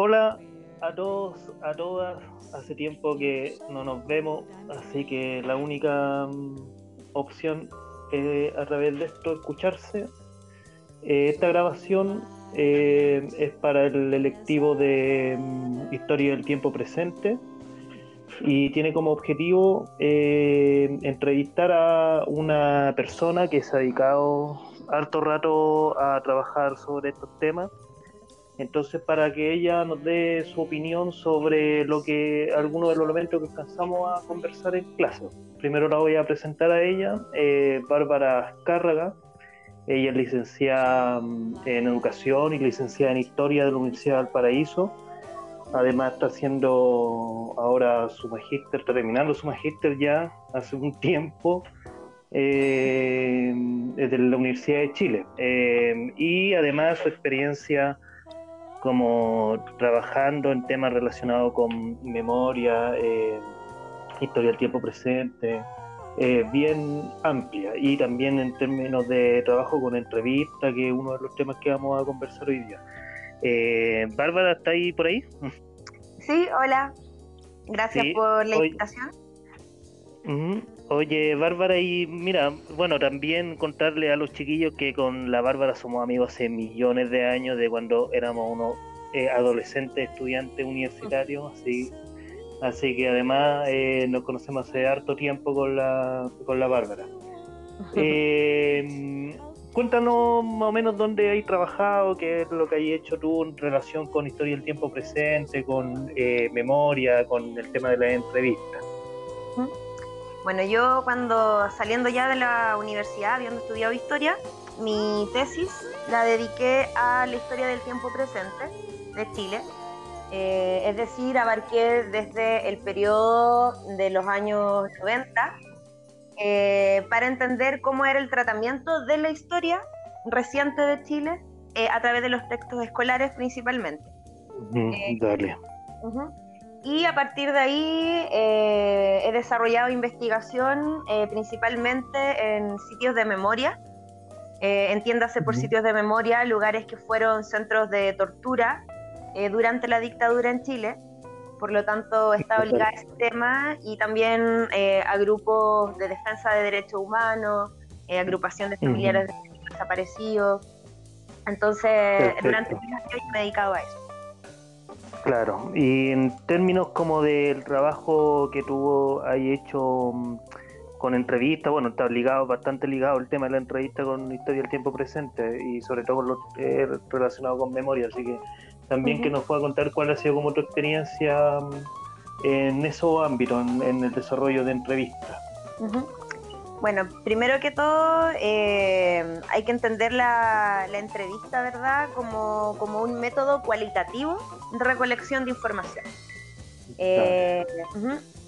Hola a todos, a todas. Hace tiempo que no nos vemos, así que la única mm, opción es a través de esto escucharse. Eh, esta grabación eh, es para el electivo de mm, Historia del Tiempo Presente y tiene como objetivo eh, entrevistar a una persona que se ha dedicado harto rato a trabajar sobre estos temas. Entonces, para que ella nos dé su opinión sobre lo que algunos de los elementos que alcanzamos a conversar en clase. Primero la voy a presentar a ella, eh, Bárbara Azcárraga. Ella es licenciada mm, en Educación y licenciada en Historia de la Universidad del Paraíso Además está haciendo ahora su magíster, terminando su magíster ya hace un tiempo eh, desde la Universidad de Chile. Eh, y además su experiencia como trabajando en temas relacionados con memoria, eh, historia del tiempo presente, bien amplia y también en términos de trabajo con entrevista, que es uno de los temas que vamos a conversar hoy día. Eh, Bárbara, ¿está ahí por ahí? Sí, hola. Gracias por la invitación. Oye, Bárbara, y mira, bueno, también contarle a los chiquillos que con la Bárbara somos amigos hace millones de años, de cuando éramos unos eh, adolescentes, estudiantes universitarios, así, así que además eh, nos conocemos hace harto tiempo con la, con la Bárbara. eh, cuéntanos más o menos dónde hay trabajado, qué es lo que hay hecho tú en relación con historia del tiempo presente, con eh, memoria, con el tema de la entrevista. Bueno, yo cuando saliendo ya de la universidad, habiendo estudiado historia, mi tesis la dediqué a la historia del tiempo presente de Chile. Eh, es decir, abarqué desde el periodo de los años 90 eh, para entender cómo era el tratamiento de la historia reciente de Chile eh, a través de los textos escolares principalmente. Eh, dale. Y a partir de ahí he desarrollado investigación principalmente en sitios de memoria, entiéndase por sitios de memoria, lugares que fueron centros de tortura durante la dictadura en Chile. Por lo tanto está obligada a ese tema y también eh, a grupos de defensa de derechos humanos, eh, agrupación de familiares de desaparecidos. Entonces, durante muchos años me he dedicado a eso. Claro, y en términos como del trabajo que tuvo ahí hecho mm, con entrevistas, bueno, está ligado, bastante ligado el tema de la entrevista con Historia del Tiempo Presente y sobre todo lo eh, relacionado con memoria, así que también que nos pueda contar cuál ha sido como tu experiencia mm, en esos ámbitos, en, el desarrollo de entrevistas. Bueno, primero que todo, eh, hay que entender la, entrevista, ¿verdad?, como, un método cualitativo de recolección de información. Eh,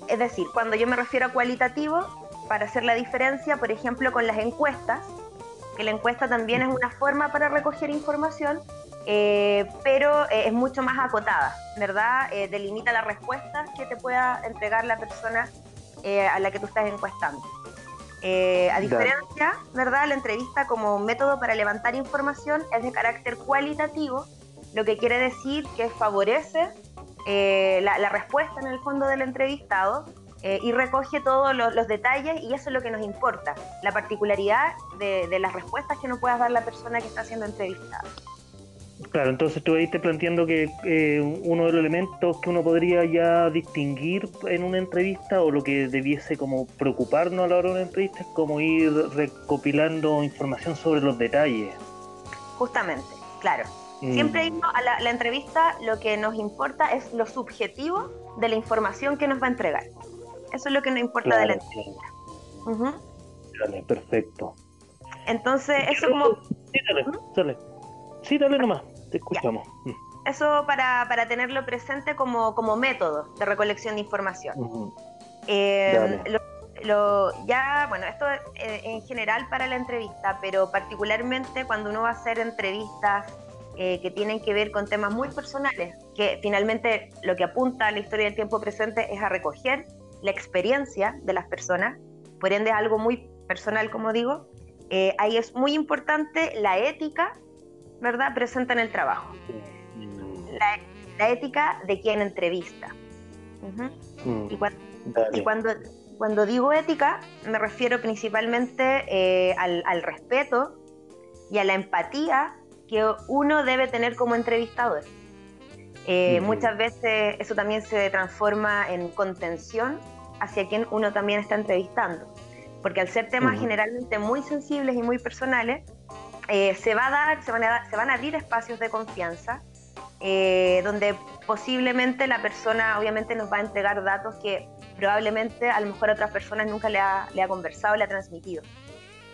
es decir, cuando yo me refiero a cualitativo, para hacer la diferencia, por ejemplo, con las encuestas, que la encuesta también es una forma para recoger información, eh, pero es mucho más acotada, ¿verdad? Delimita las respuestas que te pueda entregar la persona a la que tú estás encuestando. A diferencia, ¿verdad? La entrevista como método para levantar información es de carácter cualitativo, lo que quiere decir que favorece la, respuesta en el fondo del entrevistado y recoge todos los, detalles y eso es lo que nos importa, la particularidad de, de las respuestas que nos pueda dar la persona que está siendo entrevistada. Claro, entonces tú ahí te planteando que eh, uno de los elementos que uno podría ya distinguir en una entrevista o lo que debiese como preocuparnos a la hora de una entrevista es como ir recopilando información sobre los detalles. Justamente, claro. Mm. Siempre a la, entrevista lo que nos importa es lo subjetivo de la información que nos va a entregar. Eso es lo que nos importa de la entrevista. Dale, perfecto. Entonces, eso como... Sí, dale, dale. Sí, dale nomás, te escuchamos. Mm. Eso para, para, tenerlo presente como, como, método de recolección de información. Eh, lo, ya, bueno, esto eh, en general para la entrevista, pero particularmente cuando uno va a hacer entrevistas eh, que tienen que ver con temas muy personales, que finalmente lo que apunta a la historia del tiempo presente es a recoger la experiencia de las personas, por ende es algo muy personal, como digo, ahí es muy importante la ética ¿verdad?, presente en el trabajo. La, la ética de quien entrevista. Mm, y, cuando, cuando, digo ética, me refiero principalmente eh, al, respeto y a la empatía que uno debe tener como entrevistador. Eh, muchas veces eso también se transforma en contención hacia quien uno también está entrevistando, porque al ser temas generalmente muy sensibles y muy personales, eh, se, va a dar, se, van a, se van a abrir espacios de confianza eh, donde posiblemente la persona obviamente nos va a entregar datos que probablemente a lo mejor a otras personas nunca le ha, le ha conversado, le ha transmitido.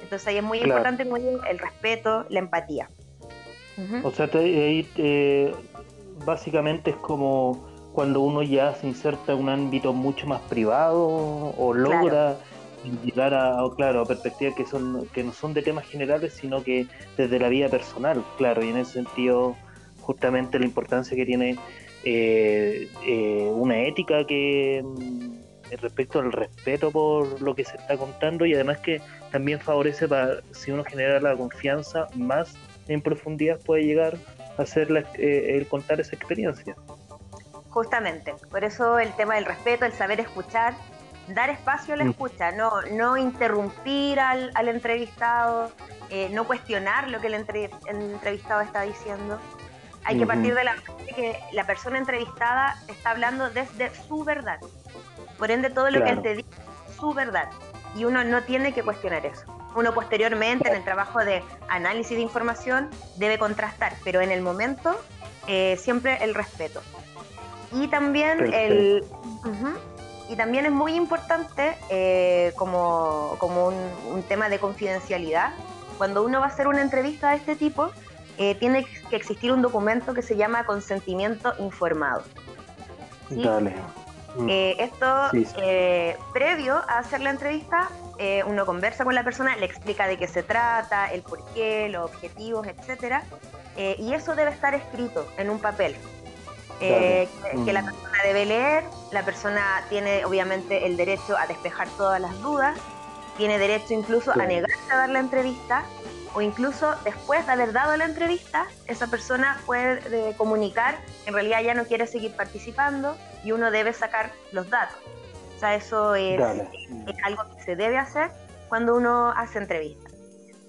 Entonces ahí es muy importante el respeto, la empatía. O sea, ahí eh, básicamente es como cuando uno ya se inserta en un ámbito mucho más privado o logra llegar a, claro, a perspectivas que, son, que no son de temas generales, sino que desde la vida personal, claro, y en ese sentido justamente la importancia que tiene eh, eh, una ética que mm, respecto al respeto por lo que se está contando y además que también favorece para si uno genera la confianza más en profundidad puede llegar a hacer eh, el contar esa experiencia. Justamente, por eso el tema del respeto, el saber escuchar, dar espacio a la mm. escucha, no, no interrumpir al, entrevistado, no cuestionar lo que el entrevistado está diciendo, hay que partir de la que la persona entrevistada está hablando desde su verdad. Por ende, todo lo que él te dice es su verdad. Y uno no tiene que cuestionar eso. Uno posteriormente, en el trabajo de análisis de información, debe contrastar, pero en el momento, eh, siempre el respeto. Y también el... y también es muy importante eh, como, como un, un, tema de confidencialidad. Cuando uno va a hacer una entrevista de este tipo, eh, tiene que existir un documento que se llama consentimiento informado. Dale. Mm. Eh, esto, eh, previo a hacer la entrevista, uno conversa con la persona, le explica de qué se trata, el por qué, los objetivos, etcétera, y eso debe estar escrito en un papel. Que, la mm. persona debe leer, la persona tiene obviamente el derecho a despejar todas las dudas, tiene derecho incluso a negarse a dar la entrevista o incluso después de haber dado la entrevista, esa persona puede comunicar que en realidad ya no quiere seguir participando y uno debe sacar los datos. O sea, eso es, algo que se debe hacer cuando uno hace entrevistas.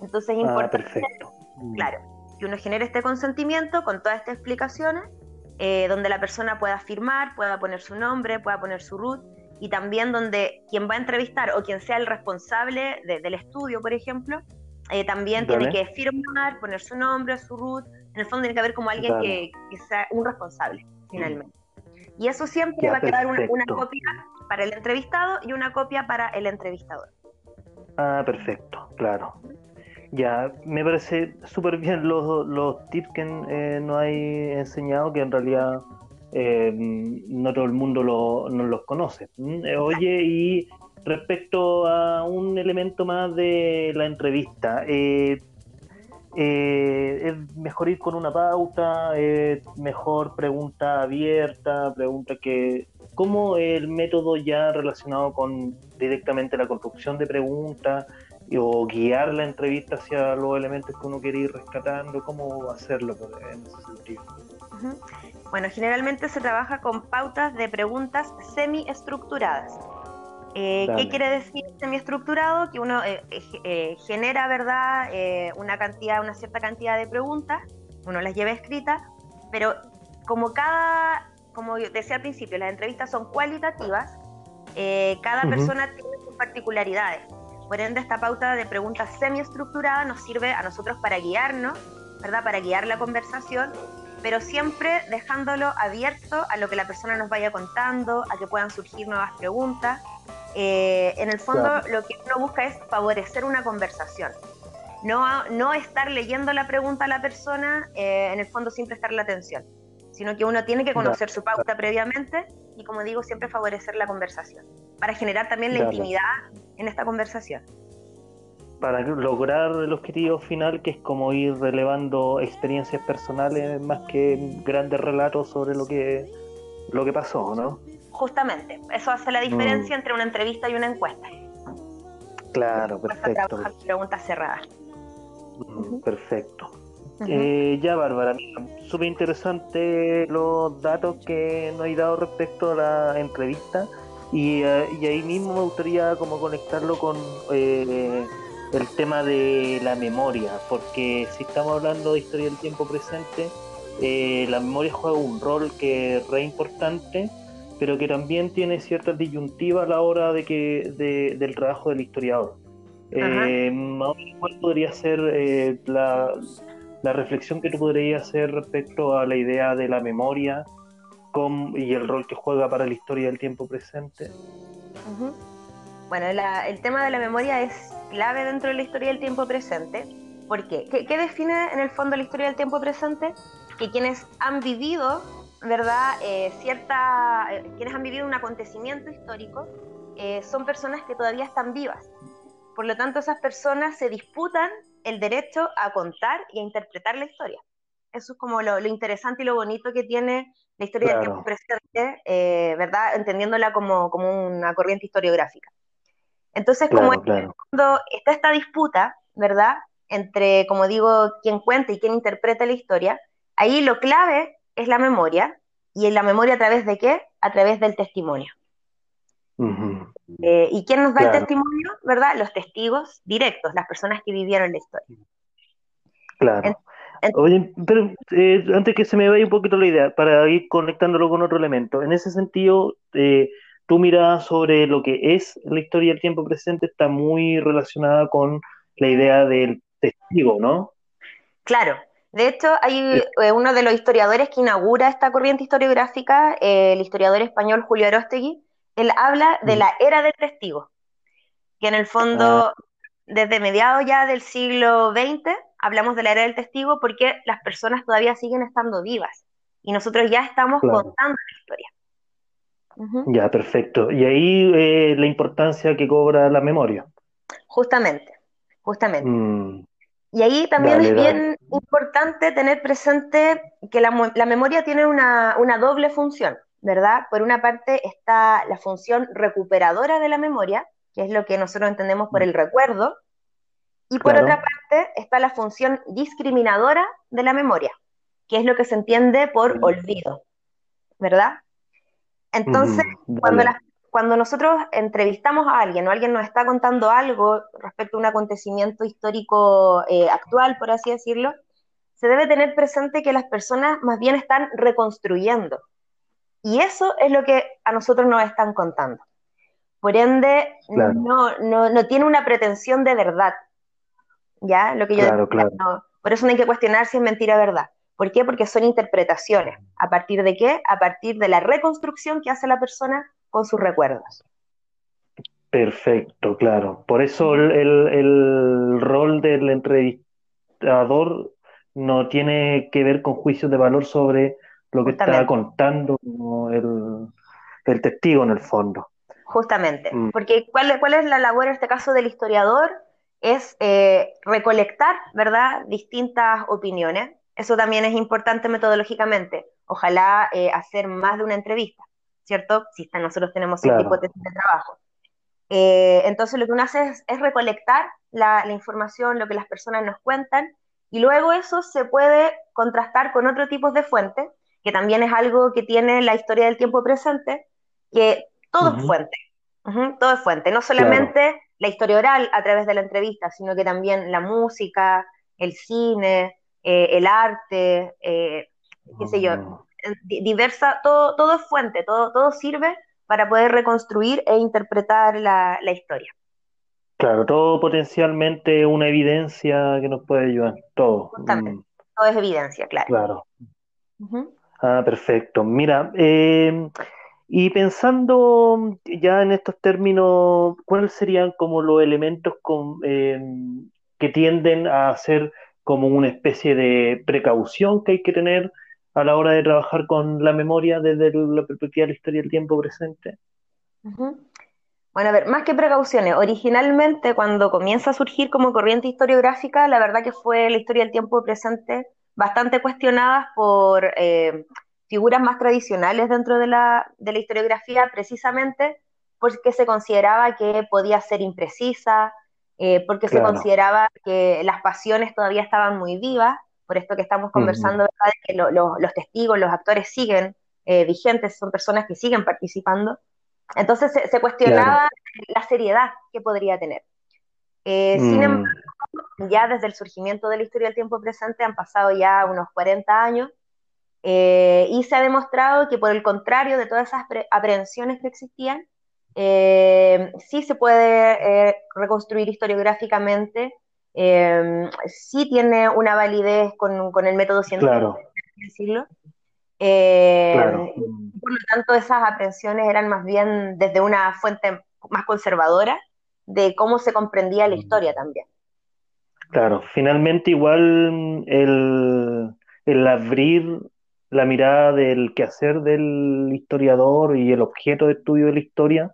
Entonces es ah, importante, perfecto. Mm. claro, que uno genere este consentimiento con todas estas explicaciones, eh, donde la persona pueda firmar, pueda poner su nombre, pueda poner su root, y también donde quien va a entrevistar o quien sea el responsable del estudio, por ejemplo, eh, también tiene que firmar, poner su nombre, su root. En el fondo tiene que haber como alguien que, sea un responsable, finalmente. Y eso siempre va a quedar una, copia para el entrevistado y una copia para el entrevistador. Ah, perfecto, claro. Ya, me parece súper bien los, los tips que eh, nos hay enseñado, que en realidad eh, no todo el mundo lo, no los conoce. Mm, oye, y respecto a un elemento más de la entrevista. Eh, eh, es mejor ir con una pauta, es mejor pregunta abierta, pregunta que... ¿Cómo el método ya relacionado con directamente la construcción de preguntas o guiar la entrevista hacia los elementos que uno quiere ir rescatando? ¿Cómo hacerlo en ese sentido? Bueno, generalmente se trabaja con pautas de preguntas semi-estructuradas. Eh, ¿Qué quiere decir semiestructurado? Que uno eh, eh, genera, ¿verdad?, una cantidad, una cierta cantidad de preguntas, uno las lleva escritas, pero como cada, como decía al principio, las entrevistas son cualitativas, cada persona tiene sus particularidades. Por ende, esta pauta de preguntas semiestructurada nos sirve a nosotros para guiarnos, ¿verdad?, para guiar la conversación pero siempre dejándolo abierto a lo que la persona nos vaya contando, a que puedan surgir nuevas preguntas eh, en el fondo lo que uno busca es favorecer una conversación. No, no estar leyendo la pregunta a la persona, eh, en el fondo sin prestarle atención, sino que uno tiene que conocer su pauta previamente y, como digo, siempre favorecer la conversación, para generar también la intimidad en esta conversación. Para lograr el objetivo final, que es como ir relevando experiencias personales más que grandes relatos sobre lo que, lo que pasó, ¿no? Justamente, eso hace la diferencia mm. entre una entrevista y una encuesta. Claro, perfecto. preguntas cerradas. Mm, perfecto. Eh, ya, Bárbara, súper interesante los datos que nos hay dado respecto a la entrevista y, eh, ahí mismo me gustaría como conectarlo con eh, el tema de la memoria, porque si estamos hablando de historia del tiempo presente, la memoria juega un rol que es re importante, pero que también tiene ciertas disyuntivas a la hora de que del trabajo del historiador. ¿Cuál podría ser la la reflexión que tú podrías hacer respecto a la idea de la memoria y el rol que juega para la historia del tiempo presente. Bueno, el tema de la memoria es clave dentro de la historia del tiempo presente. ¿Por qué? ¿Qué, define en el fondo la historia del tiempo presente? Que quienes han vivido, ¿verdad? Eh, cierta, eh, quienes han vivido un acontecimiento histórico eh, son personas que todavía están vivas. Por lo tanto, esas personas se disputan el derecho a contar y a interpretar la historia. Eso es como lo, interesante y lo bonito que tiene la historia del tiempo presente, eh, ¿verdad? Entendiéndola como, una corriente historiográfica. Entonces, como cuando está esta disputa, ¿verdad? Entre, como digo, quien cuenta y quien interpreta la historia, ahí lo clave es la memoria. ¿Y en la memoria a través de qué? A través del testimonio. Eh, ¿Y quién nos da el testimonio? ¿Verdad? Los testigos directos, las personas que vivieron la historia. Claro. Oye, pero eh, antes que se me vaya un poquito la idea, para ir conectándolo con otro elemento, en ese sentido, eh, tu mirada sobre lo que es la historia del tiempo presente está muy relacionada con la idea del testigo, ¿no? Claro. De hecho, hay uno de los historiadores que inaugura esta corriente historiográfica, el historiador español Julio Arostegui, él habla de mm. la era del testigo, que en el fondo, ah. desde mediados ya del siglo XX, hablamos de la era del testigo porque las personas todavía siguen estando vivas y nosotros ya estamos contando la historia. Ya, perfecto. Y ahí eh, la importancia que cobra la memoria. Justamente, justamente. Mm. Y ahí también es bien importante tener presente que la, memoria tiene una, una doble función. ¿verdad? Por una parte está la función recuperadora de la memoria, que es lo que nosotros entendemos por el recuerdo, y por otra parte está la función discriminadora de la memoria, que es lo que se entiende por olvido, ¿verdad? Entonces, cuando, cuando nosotros entrevistamos a alguien o alguien nos está contando algo respecto a un acontecimiento histórico eh, actual, por así decirlo, se debe tener presente que las personas más bien están reconstruyendo, y eso es lo que a nosotros nos están contando. Por ende, no, no, tiene una pretensión de verdad. ¿Ya? Lo que yo claro, por eso no hay que cuestionar si es mentira o verdad. ¿Por qué? Porque son interpretaciones. ¿A partir de qué? A partir de la reconstrucción que hace la persona con sus recuerdos. Perfecto, claro. Por eso el, el rol del entrevistador no tiene que ver con juicios de valor sobre lo que está contando el, el, testigo en el fondo. Justamente, mm. porque ¿cuál, ¿cuál es la labor en este caso del historiador? Es eh, recolectar, ¿verdad?, distintas opiniones. Eso también es importante metodológicamente. Ojalá eh, hacer más de una entrevista, ¿cierto? Si nosotros tenemos claro. hipótesis de trabajo. Eh, entonces lo que uno hace es, es recolectar la, la, información, lo que las personas nos cuentan, y luego eso se puede contrastar con otro tipo de fuentes que también es algo que tiene la historia del tiempo presente, que todo es fuente, todo es fuente, no solamente la historia oral a través de la entrevista, sino que también la música, el cine, eh, el arte, eh, qué sé yo, ah. diversa, todo, todo es fuente, todo, todo sirve para poder reconstruir e interpretar la, historia. Claro, todo potencialmente una evidencia que nos puede ayudar, todo. Mm. Todo es evidencia, claro. Claro. Ah, perfecto. Mira, eh, y pensando ya en estos términos, ¿cuáles serían como los elementos eh, que tienden a ser como una especie de precaución que hay que tener a la hora de trabajar con la memoria desde la perspectiva de la historia del tiempo presente? Bueno, a ver, más que precauciones, originalmente cuando comienza a surgir como corriente historiográfica, la verdad que fue la historia del tiempo presente bastante cuestionadas por eh, figuras más tradicionales dentro de la, de la historiografía, precisamente porque se consideraba que podía ser imprecisa, eh, porque se consideraba que las pasiones todavía estaban muy vivas, por esto que estamos conversando, ¿verdad? que los testigos, los actores siguen eh, vigentes, son personas que siguen participando. Entonces se, cuestionaba la seriedad que podría tener. Eh, sin mm. embargo, ya desde el surgimiento de la historia del tiempo presente han pasado ya unos 40 años eh, y se ha demostrado que por el contrario de todas esas aprehensiones que existían, eh, sí se puede reconstruir historiográficamente, sí tiene una validez con, con el método científico, decirlo. Por lo tanto, esas aprehensiones eran más bien desde una fuente más conservadora de cómo se comprendía la historia también. Claro, finalmente igual el, el abrir la mirada del quehacer del historiador y el objeto de estudio de la historia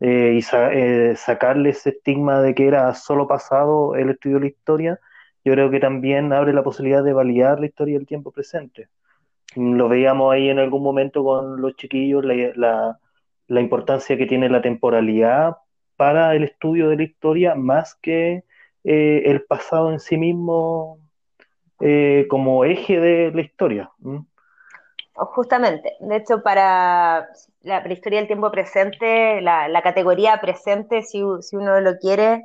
eh, y eh, sacarle ese estigma de que era solo pasado el estudio de la historia, yo creo que también abre la posibilidad de validar la historia del tiempo presente. Lo veíamos ahí en algún momento con los chiquillos, la, la importancia que tiene la temporalidad para el estudio de la historia más que eh, el pasado en sí mismo eh, como eje de la historia. Justamente, de hecho, para la prehistoria del tiempo presente, la, categoría presente, si, uno lo quiere,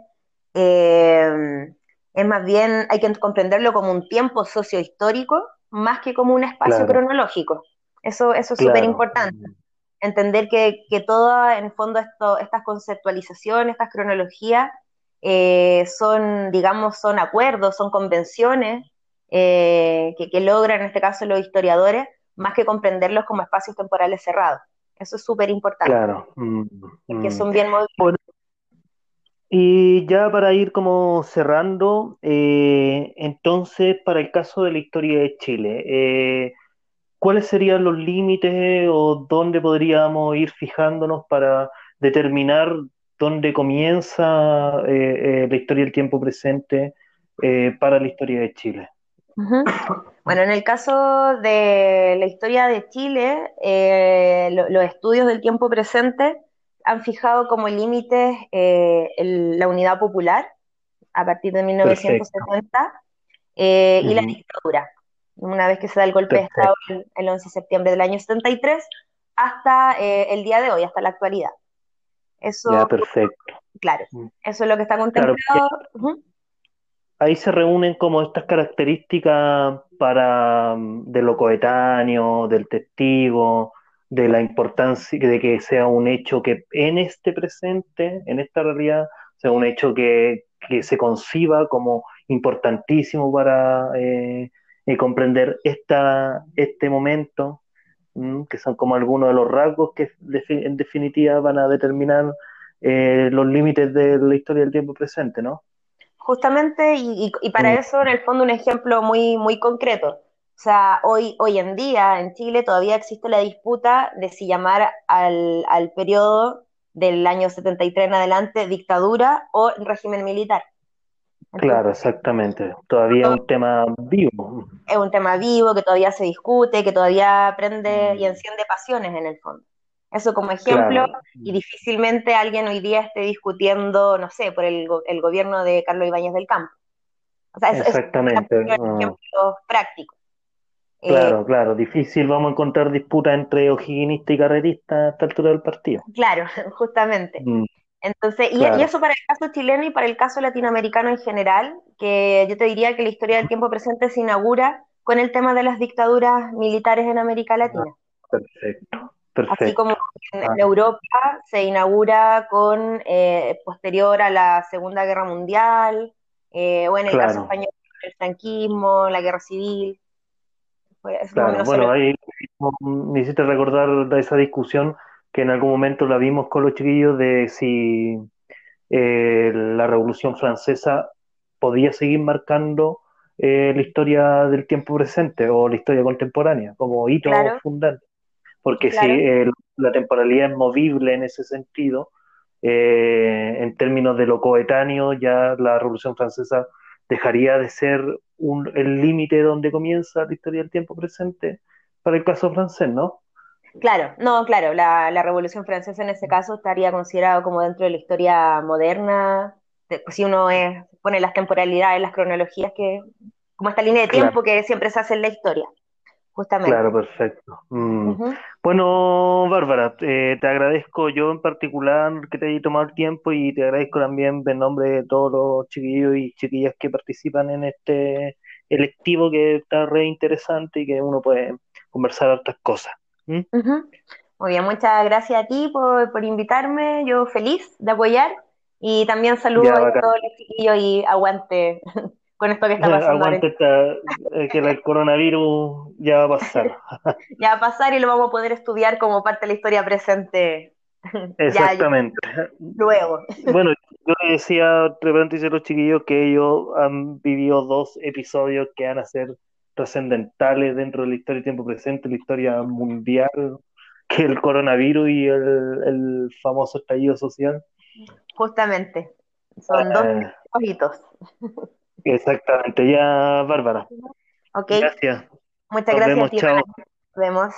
eh, es más bien, hay que comprenderlo como un tiempo sociohistórico más que como un espacio cronológico. Eso, eso es súper importante entender que, que todas, en el fondo, esto, estas conceptualizaciones, estas cronologías, eh, son, digamos, son acuerdos, son convenciones eh, que, logran, en este caso, los historiadores, más que comprenderlos como espacios temporales cerrados. Eso es súper importante. Claro. Mm, que mm. son bien y ya para ir como cerrando, eh, entonces, para el caso de la historia de Chile, ¿cuáles serían los límites o dónde podríamos ir fijándonos para determinar dónde comienza eh, eh, la historia del tiempo presente eh, para la historia de Chile? Bueno, en el caso de la historia de Chile, los estudios del tiempo presente han fijado como límites la unidad popular a partir de 1970 y la dictadura una vez que se da el golpe de Estado el, 11 de septiembre del año 73, hasta eh, el día de hoy, hasta la actualidad. Eso, ya, perfecto. Claro, mm. eso es lo que está contemplado. Ahí se reúnen como estas características para mm, de lo coetáneo, del testigo, de la importancia de que sea un hecho que en este presente, en esta realidad, sea un hecho que, que se conciba como importantísimo para eh, y comprender esta, este momento, que son como algunos de los rasgos que en definitiva van a determinar eh, los límites de la historia del tiempo presente, ¿no? Justamente, y, para mm. eso, en el fondo, un ejemplo muy, muy concreto. O sea, hoy, hoy en día en Chile todavía existe la disputa de si llamar al, al periodo del año 73 en adelante dictadura o régimen militar. Claro, exactamente. Todavía es un tema vivo. Es un tema vivo que todavía se discute, que todavía prende y mm. enciende pasiones en el fondo. Eso como ejemplo, y difícilmente alguien hoy día esté discutiendo, no sé, por el, el gobierno de Carlos Ibáñez del Campo. O sea, Exactamente. Es un ejemplo práctico. Claro, eh, claro, difícil vamos a encontrar disputa entre ojiguinista y carrerista a esta altura del partido. Claro, justamente. Mm. Entonces, y, eso para el caso chileno y para el caso latinoamericano en general, que yo te diría que la historia del tiempo presente se inaugura con el tema de las dictaduras militares en América Latina. perfecto, perfecto. Así como en, ah. Europa se inaugura con eh, posterior a la Segunda Guerra Mundial, eh, o en el caso español, el franquismo, la guerra civil. claro, bueno, ahí me hiciste recordar de esa discusión que en algún momento la vimos con los chiquillos de si eh, la Revolución Francesa podía seguir marcando eh, la historia del tiempo presente o la historia contemporánea como hito fundante. Porque si eh, la temporalidad es movible en ese sentido, en términos de lo coetáneo, ya la Revolución Francesa dejaría de ser un, el límite donde comienza la historia del tiempo presente para el caso francés, ¿no? Claro, no, claro, la, Revolución Francesa en ese caso estaría considerado como dentro de la historia moderna, si uno pone las temporalidades, las cronologías que, como esta línea de tiempo que siempre se hace en la historia, justamente. Claro, perfecto. Mm. Bueno, Bárbara, eh, te agradezco yo en particular que te haya tomado el tiempo y te agradezco también en nombre de todos los chiquillos y chiquillas que participan en este electivo que está re interesante y que uno puede conversar otras cosas. Muy bien, muchas gracias a ti por, por invitarme, yo feliz de apoyar y también saludo a todos los chiquillos y aguante con esto que está pasando. Eh, que el coronavirus ya va a pasar. ya va a pasar y lo vamos a poder estudiar como parte de la historia presente. Exactamente. luego. bueno, yo decía, de repente dice los chiquillos que ellos han vivido dos episodios que van a ser trascendentales dentro de la historia de tiempo presente, la historia mundial, que el coronavirus y el, el famoso estallido social. Justamente, son dos eh. hitos. Exactamente, ya Bárbara. Ok. Gracias. Muchas gracias. Vemos, chao. Nos vemos.